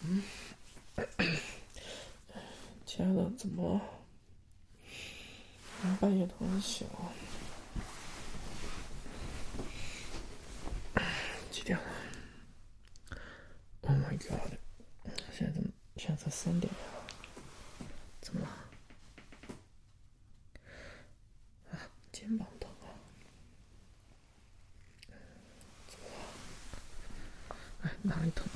嗯，亲爱的，怎么半夜突然醒了？几点了？Oh my god！现在怎么？现在才三点呀？怎么了？啊，肩膀疼啊？怎么？哎，哪里疼？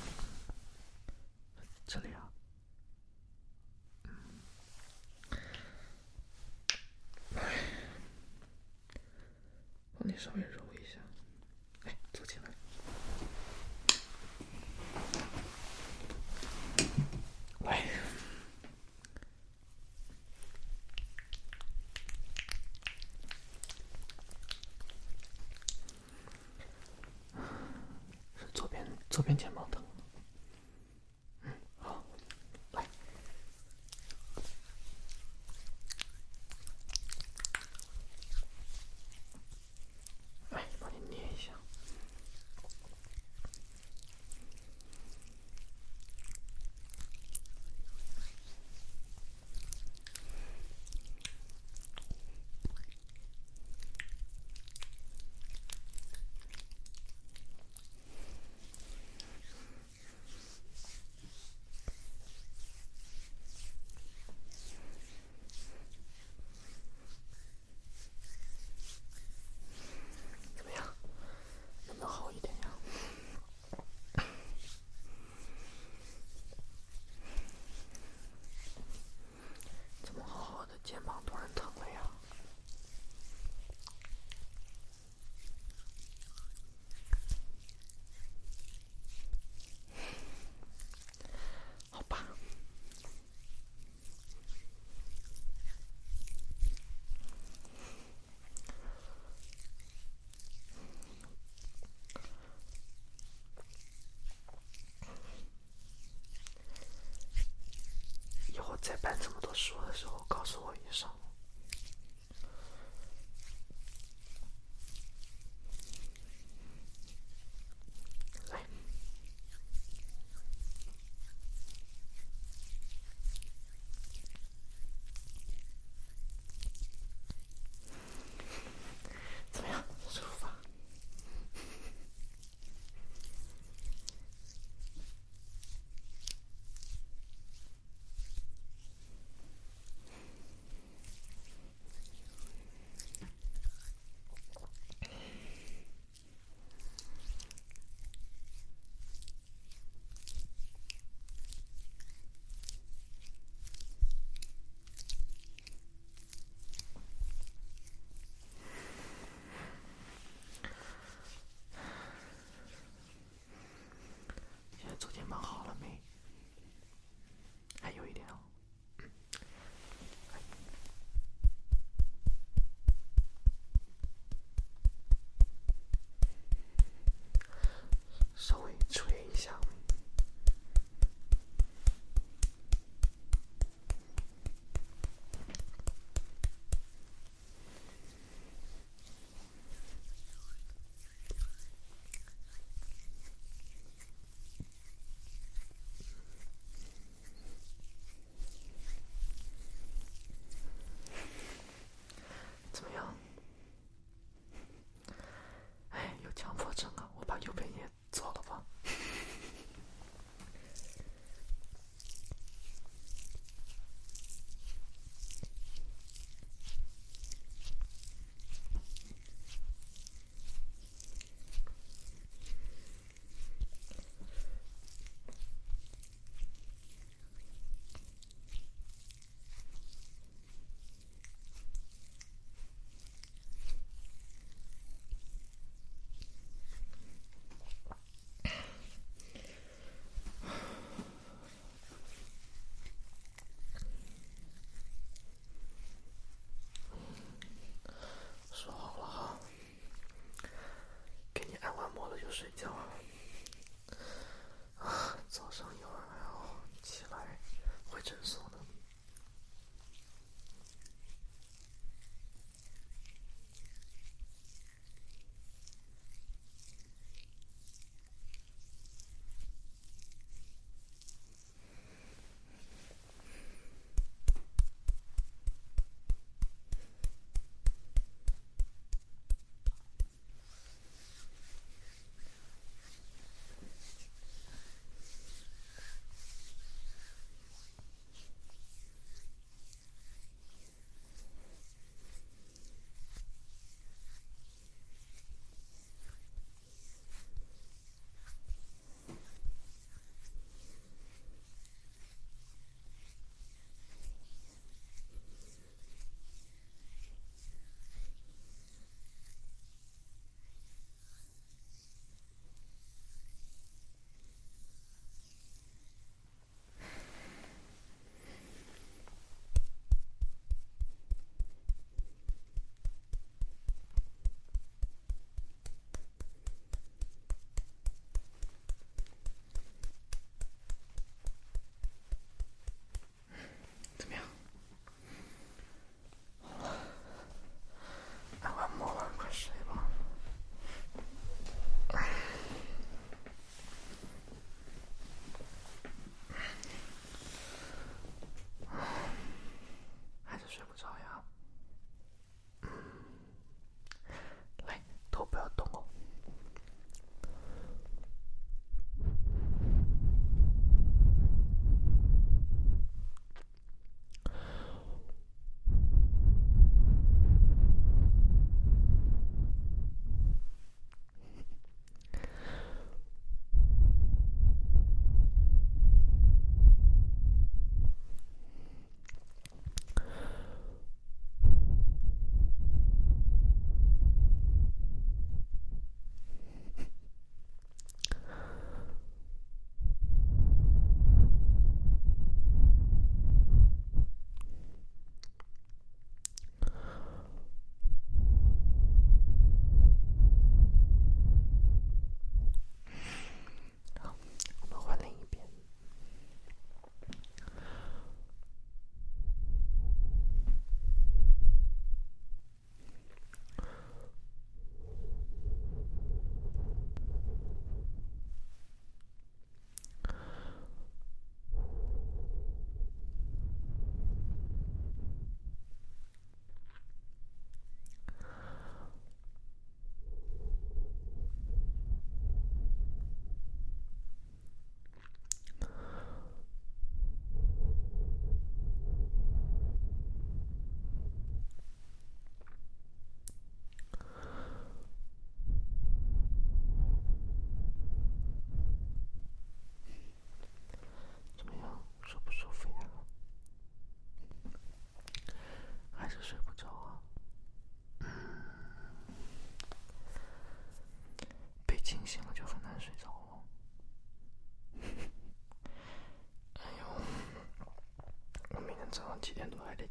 说的时候，告诉我一声。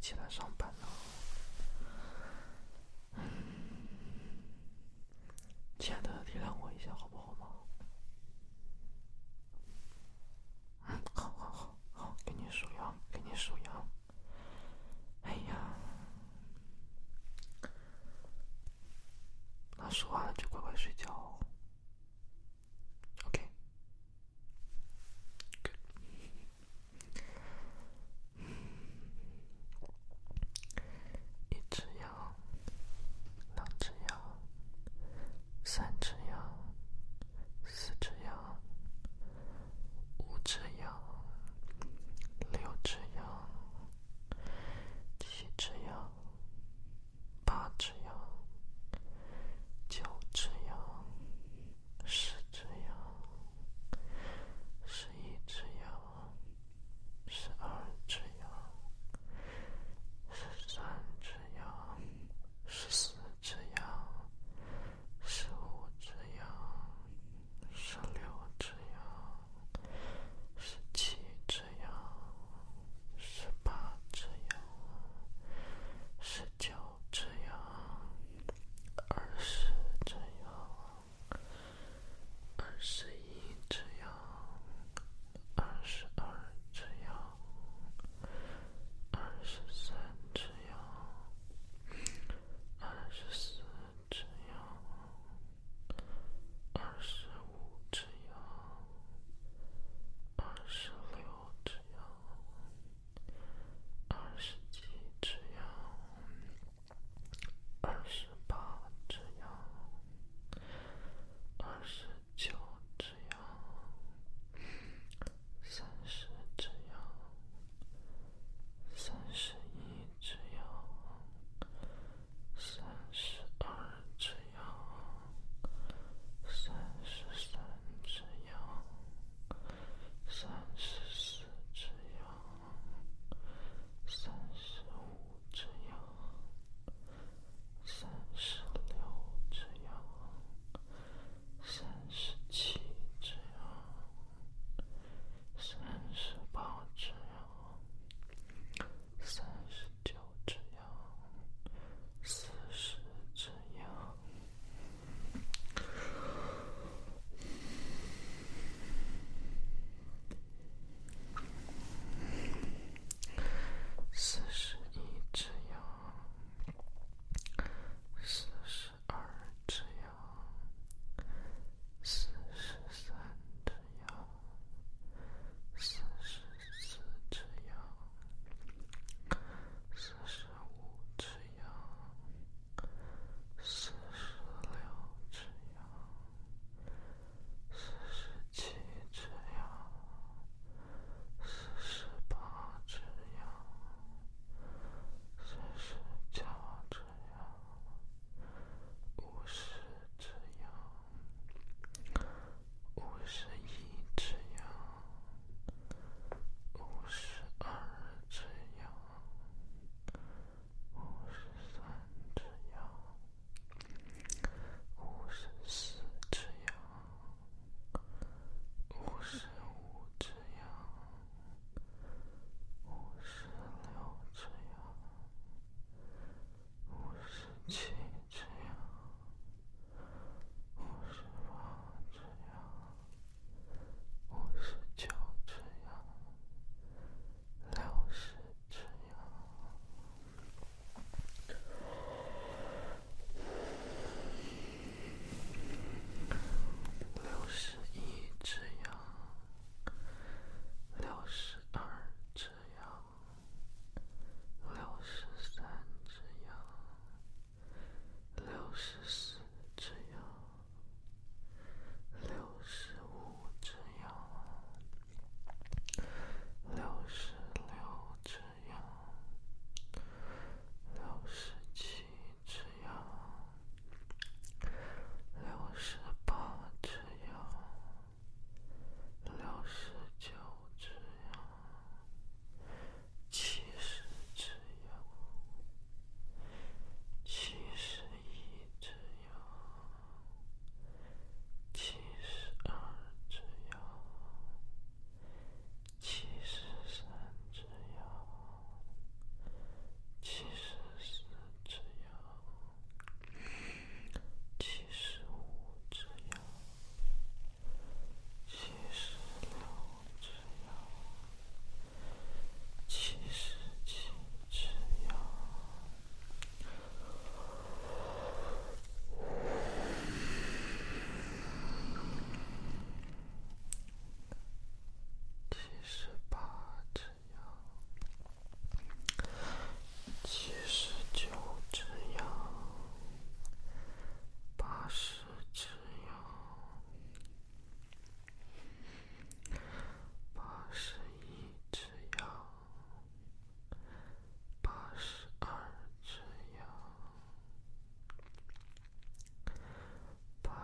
起来上班呢。亲爱的，体谅我一下好不好吗？嗯，好好好好，给你数羊，给你数羊。哎呀，那数完了就乖乖睡觉。